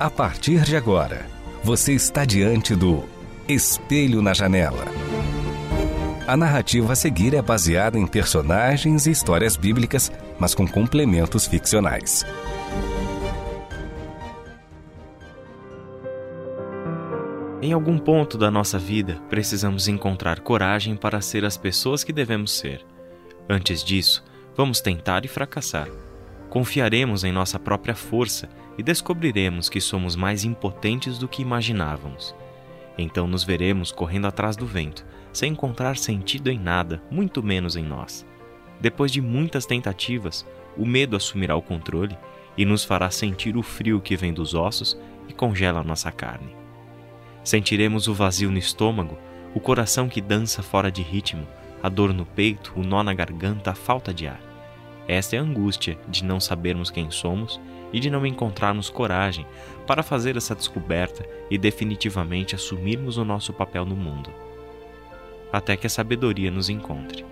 A partir de agora, você está diante do Espelho na Janela. A narrativa a seguir é baseada em personagens e histórias bíblicas, mas com complementos ficcionais. Em algum ponto da nossa vida, precisamos encontrar coragem para ser as pessoas que devemos ser. Antes disso, vamos tentar e fracassar. Confiaremos em nossa própria força e descobriremos que somos mais impotentes do que imaginávamos. Então nos veremos correndo atrás do vento, sem encontrar sentido em nada, muito menos em nós. Depois de muitas tentativas, o medo assumirá o controle e nos fará sentir o frio que vem dos ossos e congela nossa carne. Sentiremos o vazio no estômago, o coração que dança fora de ritmo, a dor no peito, o nó na garganta, a falta de ar. Esta é a angústia de não sabermos quem somos e de não encontrarmos coragem para fazer essa descoberta e definitivamente assumirmos o nosso papel no mundo. Até que a sabedoria nos encontre.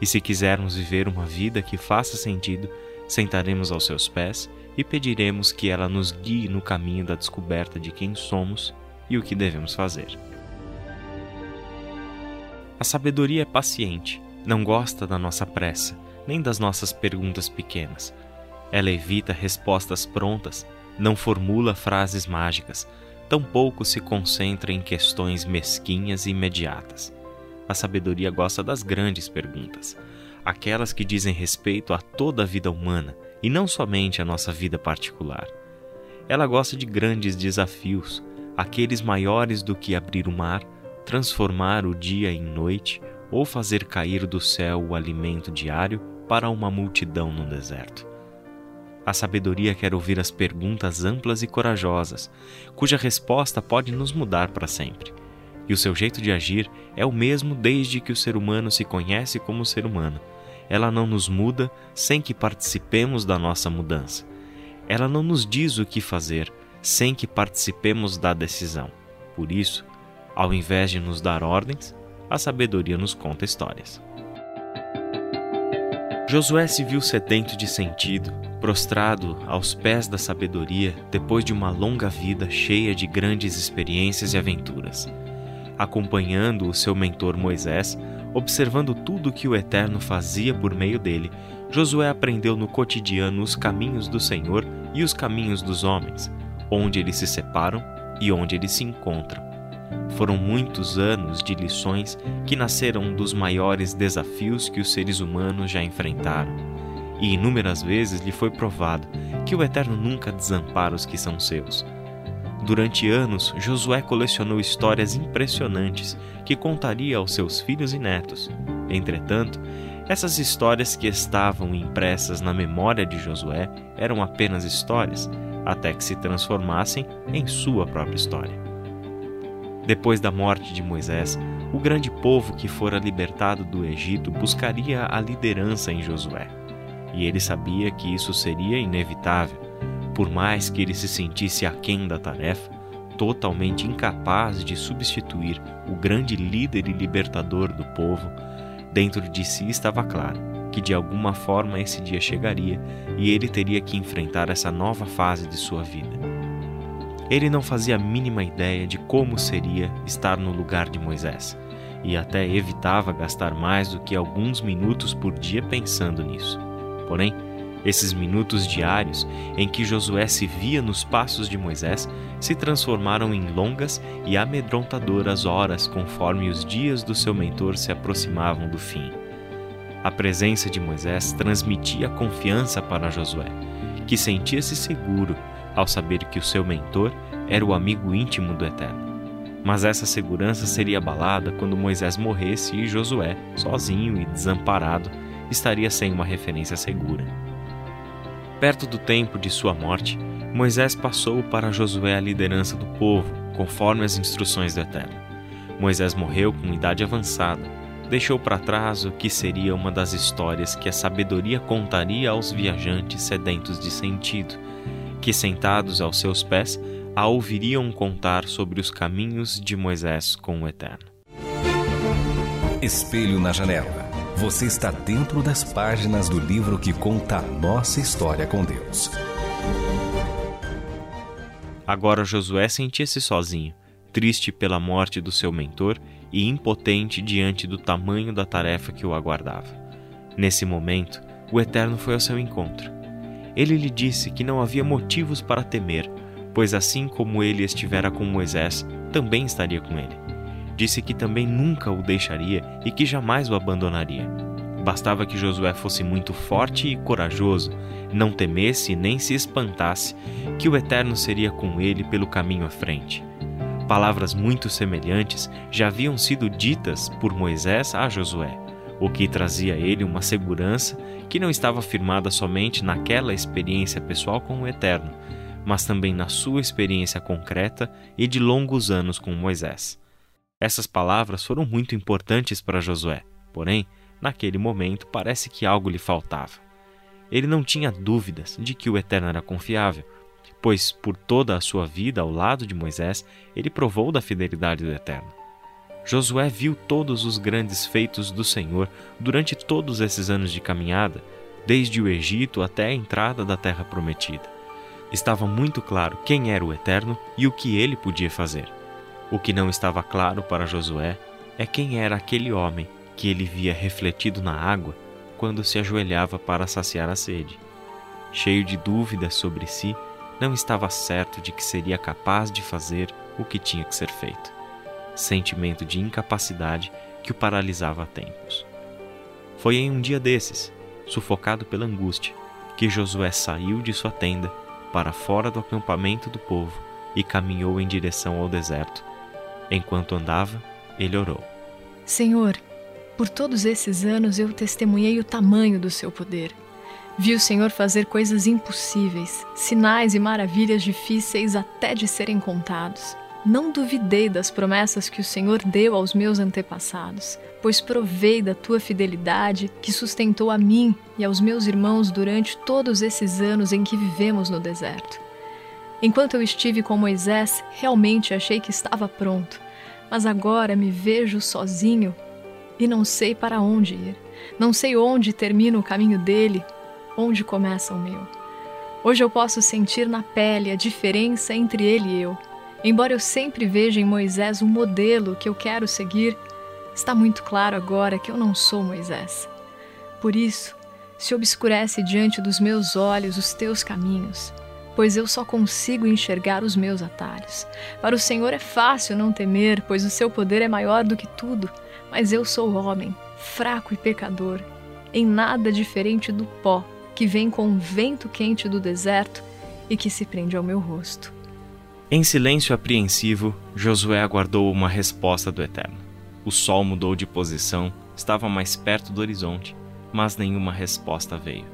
E se quisermos viver uma vida que faça sentido, sentaremos aos seus pés e pediremos que ela nos guie no caminho da descoberta de quem somos e o que devemos fazer. A sabedoria é paciente, não gosta da nossa pressa, nem das nossas perguntas pequenas ela evita respostas prontas, não formula frases mágicas, tampouco se concentra em questões mesquinhas e imediatas. A sabedoria gosta das grandes perguntas, aquelas que dizem respeito a toda a vida humana e não somente a nossa vida particular. Ela gosta de grandes desafios, aqueles maiores do que abrir o mar, transformar o dia em noite ou fazer cair do céu o alimento diário para uma multidão no deserto. A sabedoria quer ouvir as perguntas amplas e corajosas, cuja resposta pode nos mudar para sempre. E o seu jeito de agir é o mesmo desde que o ser humano se conhece como ser humano. Ela não nos muda sem que participemos da nossa mudança. Ela não nos diz o que fazer sem que participemos da decisão. Por isso, ao invés de nos dar ordens, a sabedoria nos conta histórias. Josué se viu sedento de sentido, prostrado aos pés da sabedoria depois de uma longa vida cheia de grandes experiências e aventuras. Acompanhando o seu mentor Moisés, observando tudo o que o Eterno fazia por meio dele, Josué aprendeu no cotidiano os caminhos do Senhor e os caminhos dos homens, onde eles se separam e onde eles se encontram. Foram muitos anos de lições que nasceram dos maiores desafios que os seres humanos já enfrentaram. E inúmeras vezes lhe foi provado que o Eterno nunca desampara os que são seus. Durante anos, Josué colecionou histórias impressionantes que contaria aos seus filhos e netos. Entretanto, essas histórias que estavam impressas na memória de Josué eram apenas histórias, até que se transformassem em sua própria história. Depois da morte de Moisés, o grande povo que fora libertado do Egito buscaria a liderança em Josué. E ele sabia que isso seria inevitável, por mais que ele se sentisse aquém da tarefa, totalmente incapaz de substituir o grande líder e libertador do povo, dentro de si estava claro que de alguma forma esse dia chegaria e ele teria que enfrentar essa nova fase de sua vida. Ele não fazia a mínima ideia de como seria estar no lugar de Moisés, e até evitava gastar mais do que alguns minutos por dia pensando nisso. Porém, esses minutos diários em que Josué se via nos passos de Moisés se transformaram em longas e amedrontadoras horas conforme os dias do seu mentor se aproximavam do fim. A presença de Moisés transmitia confiança para Josué, que sentia-se seguro ao saber que o seu mentor era o amigo íntimo do Eterno. Mas essa segurança seria abalada quando Moisés morresse e Josué, sozinho e desamparado, estaria sem uma referência segura. Perto do tempo de sua morte, Moisés passou para Josué a liderança do povo, conforme as instruções do Eterno. Moisés morreu com idade avançada. Deixou para trás o que seria uma das histórias que a sabedoria contaria aos viajantes sedentos de sentido, que sentados aos seus pés a ouviriam contar sobre os caminhos de Moisés com o Eterno. Espelho na janela. Você está dentro das páginas do livro que conta a nossa história com Deus. Agora Josué sentia-se sozinho, triste pela morte do seu mentor e impotente diante do tamanho da tarefa que o aguardava. Nesse momento, o Eterno foi ao seu encontro. Ele lhe disse que não havia motivos para temer, pois assim como ele estivera com Moisés, também estaria com ele. Disse que também nunca o deixaria e que jamais o abandonaria. Bastava que Josué fosse muito forte e corajoso, não temesse nem se espantasse, que o Eterno seria com ele pelo caminho à frente. Palavras muito semelhantes já haviam sido ditas por Moisés a Josué, o que trazia a ele uma segurança que não estava firmada somente naquela experiência pessoal com o Eterno, mas também na sua experiência concreta e de longos anos com Moisés. Essas palavras foram muito importantes para Josué, porém, Naquele momento, parece que algo lhe faltava. Ele não tinha dúvidas de que o Eterno era confiável, pois por toda a sua vida ao lado de Moisés, ele provou da fidelidade do Eterno. Josué viu todos os grandes feitos do Senhor durante todos esses anos de caminhada, desde o Egito até a entrada da terra prometida. Estava muito claro quem era o Eterno e o que ele podia fazer. O que não estava claro para Josué é quem era aquele homem que ele via refletido na água quando se ajoelhava para saciar a sede. Cheio de dúvidas sobre si, não estava certo de que seria capaz de fazer o que tinha que ser feito. Sentimento de incapacidade que o paralisava há tempos. Foi em um dia desses, sufocado pela angústia, que Josué saiu de sua tenda para fora do acampamento do povo e caminhou em direção ao deserto. Enquanto andava, ele orou: Senhor, por todos esses anos eu testemunhei o tamanho do seu poder. Vi o Senhor fazer coisas impossíveis, sinais e maravilhas difíceis até de serem contados. Não duvidei das promessas que o Senhor deu aos meus antepassados, pois provei da tua fidelidade que sustentou a mim e aos meus irmãos durante todos esses anos em que vivemos no deserto. Enquanto eu estive com Moisés, realmente achei que estava pronto, mas agora me vejo sozinho e não sei para onde ir. Não sei onde termina o caminho dele, onde começa o meu. Hoje eu posso sentir na pele a diferença entre ele e eu. Embora eu sempre veja em Moisés um modelo que eu quero seguir, está muito claro agora que eu não sou Moisés. Por isso, se obscurece diante dos meus olhos os teus caminhos, pois eu só consigo enxergar os meus atalhos. Para o Senhor é fácil não temer, pois o seu poder é maior do que tudo. Mas eu sou homem, fraco e pecador, em nada diferente do pó que vem com o vento quente do deserto e que se prende ao meu rosto. Em silêncio apreensivo, Josué aguardou uma resposta do Eterno. O sol mudou de posição, estava mais perto do horizonte, mas nenhuma resposta veio.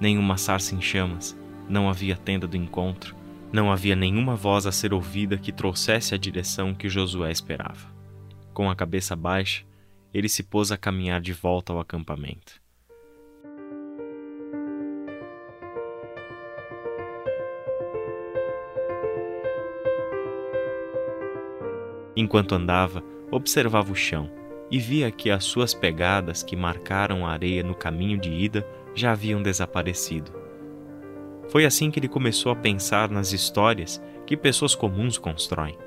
Nenhuma sarça em chamas, não havia tenda do encontro, não havia nenhuma voz a ser ouvida que trouxesse a direção que Josué esperava. Com a cabeça baixa, ele se pôs a caminhar de volta ao acampamento. Enquanto andava, observava o chão e via que as suas pegadas que marcaram a areia no caminho de ida já haviam desaparecido. Foi assim que ele começou a pensar nas histórias que pessoas comuns constroem.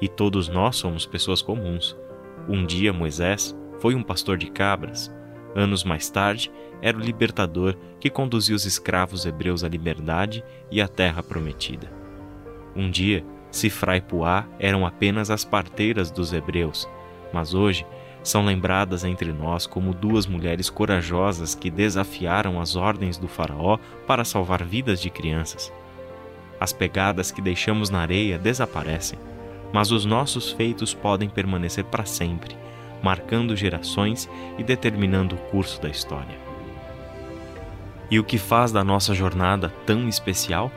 E todos nós somos pessoas comuns. Um dia Moisés, foi um pastor de cabras. Anos mais tarde, era o libertador que conduziu os escravos hebreus à liberdade e à terra prometida. Um dia, Sifra e Puá eram apenas as parteiras dos hebreus, mas hoje são lembradas entre nós como duas mulheres corajosas que desafiaram as ordens do Faraó para salvar vidas de crianças. As pegadas que deixamos na areia desaparecem, mas os nossos feitos podem permanecer para sempre marcando gerações e determinando o curso da história. E o que faz da nossa jornada tão especial?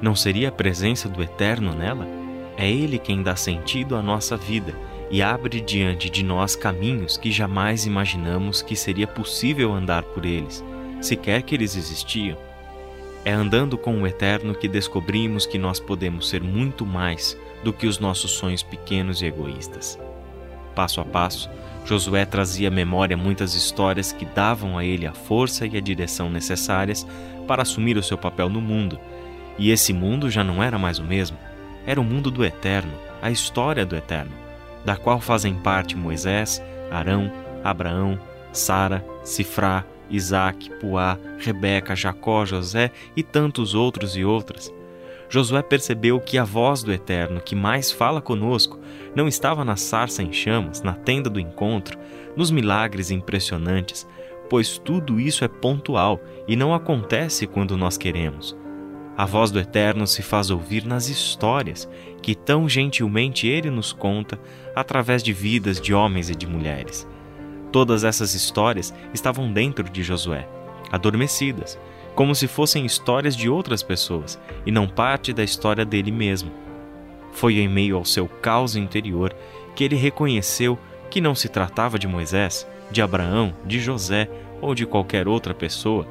Não seria a presença do Eterno nela? É Ele quem dá sentido à nossa vida e abre diante de nós caminhos que jamais imaginamos que seria possível andar por eles, sequer que eles existiam. É andando com o Eterno que descobrimos que nós podemos ser muito mais do que os nossos sonhos pequenos e egoístas. Passo a passo, Josué trazia à memória muitas histórias que davam a ele a força e a direção necessárias para assumir o seu papel no mundo. E esse mundo já não era mais o mesmo, era o mundo do Eterno, a história do Eterno, da qual fazem parte Moisés, Arão, Abraão, Sara, Sifrá, Isaac, Puá, Rebeca, Jacó, José e tantos outros e outras. Josué percebeu que a voz do Eterno que mais fala conosco não estava na sarça em chamas, na tenda do encontro, nos milagres impressionantes, pois tudo isso é pontual e não acontece quando nós queremos. A voz do Eterno se faz ouvir nas histórias que tão gentilmente ele nos conta através de vidas de homens e de mulheres. Todas essas histórias estavam dentro de Josué, adormecidas, como se fossem histórias de outras pessoas e não parte da história dele mesmo. Foi em meio ao seu caos interior que ele reconheceu que não se tratava de Moisés, de Abraão, de José ou de qualquer outra pessoa,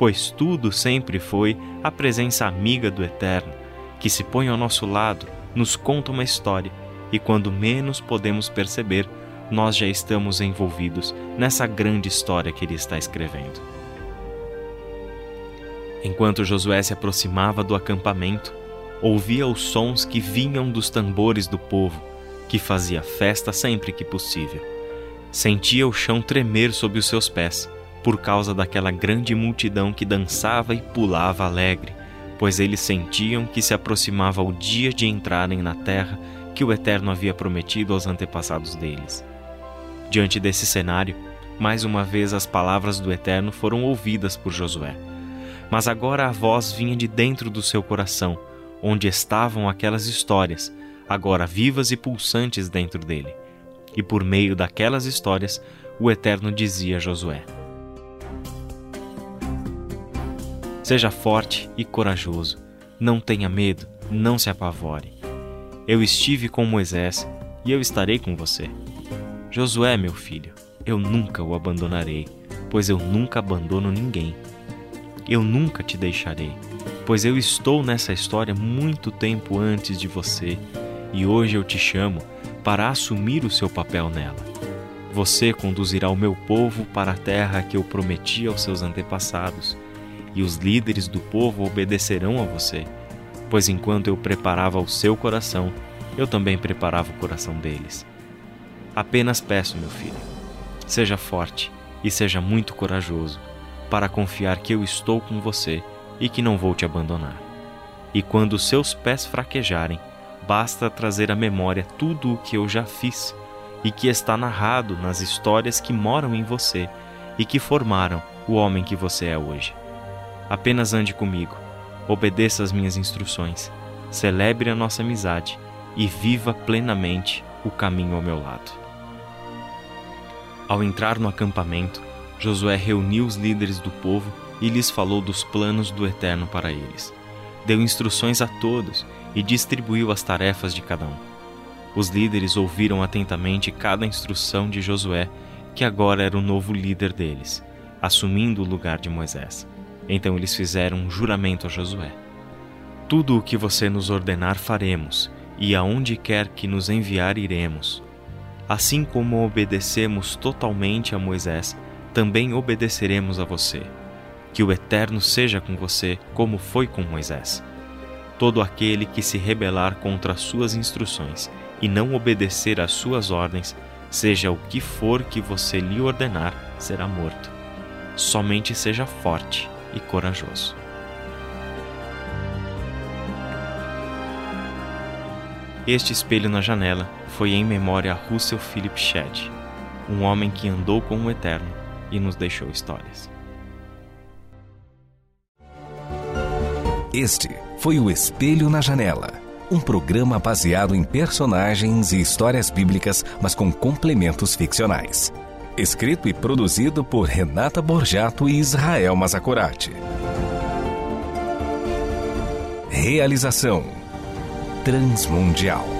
pois tudo sempre foi a presença amiga do Eterno, que se põe ao nosso lado, nos conta uma história e quando menos podemos perceber, nós já estamos envolvidos nessa grande história que ele está escrevendo. Enquanto Josué se aproximava do acampamento, ouvia os sons que vinham dos tambores do povo, que fazia festa sempre que possível. Sentia o chão tremer sob os seus pés, por causa daquela grande multidão que dançava e pulava alegre, pois eles sentiam que se aproximava o dia de entrarem na terra que o Eterno havia prometido aos antepassados deles. Diante desse cenário, mais uma vez as palavras do Eterno foram ouvidas por Josué. Mas agora a voz vinha de dentro do seu coração, onde estavam aquelas histórias, agora vivas e pulsantes dentro dele. E por meio daquelas histórias, o Eterno dizia a Josué: Seja forte e corajoso, não tenha medo, não se apavore. Eu estive com Moisés e eu estarei com você. Josué, meu filho, eu nunca o abandonarei, pois eu nunca abandono ninguém. Eu nunca te deixarei, pois eu estou nessa história muito tempo antes de você e hoje eu te chamo para assumir o seu papel nela. Você conduzirá o meu povo para a terra que eu prometi aos seus antepassados, e os líderes do povo obedecerão a você, pois enquanto eu preparava o seu coração, eu também preparava o coração deles. Apenas peço, meu filho, seja forte e seja muito corajoso, para confiar que eu estou com você e que não vou te abandonar. E quando seus pés fraquejarem, basta trazer à memória tudo o que eu já fiz e que está narrado nas histórias que moram em você e que formaram o homem que você é hoje. Apenas ande comigo, obedeça às minhas instruções, celebre a nossa amizade e viva plenamente o caminho ao meu lado. Ao entrar no acampamento, Josué reuniu os líderes do povo e lhes falou dos planos do Eterno para eles. Deu instruções a todos e distribuiu as tarefas de cada um. Os líderes ouviram atentamente cada instrução de Josué, que agora era o novo líder deles, assumindo o lugar de Moisés. Então eles fizeram um juramento a Josué: Tudo o que você nos ordenar faremos, e aonde quer que nos enviar iremos Assim como obedecemos totalmente a Moisés, também obedeceremos a você. Que o Eterno seja com você, como foi com Moisés. Todo aquele que se rebelar contra as suas instruções e não obedecer às suas ordens, seja o que for que você lhe ordenar, será morto. Somente seja forte e corajoso. Este espelho na janela foi em memória a Russell Philip Shedd, um homem que andou com o Eterno e nos deixou histórias. Este foi o Espelho na Janela, um programa baseado em personagens e histórias bíblicas, mas com complementos ficcionais. Escrito e produzido por Renata Borjato e Israel Mazacorati. Realização Transmundial.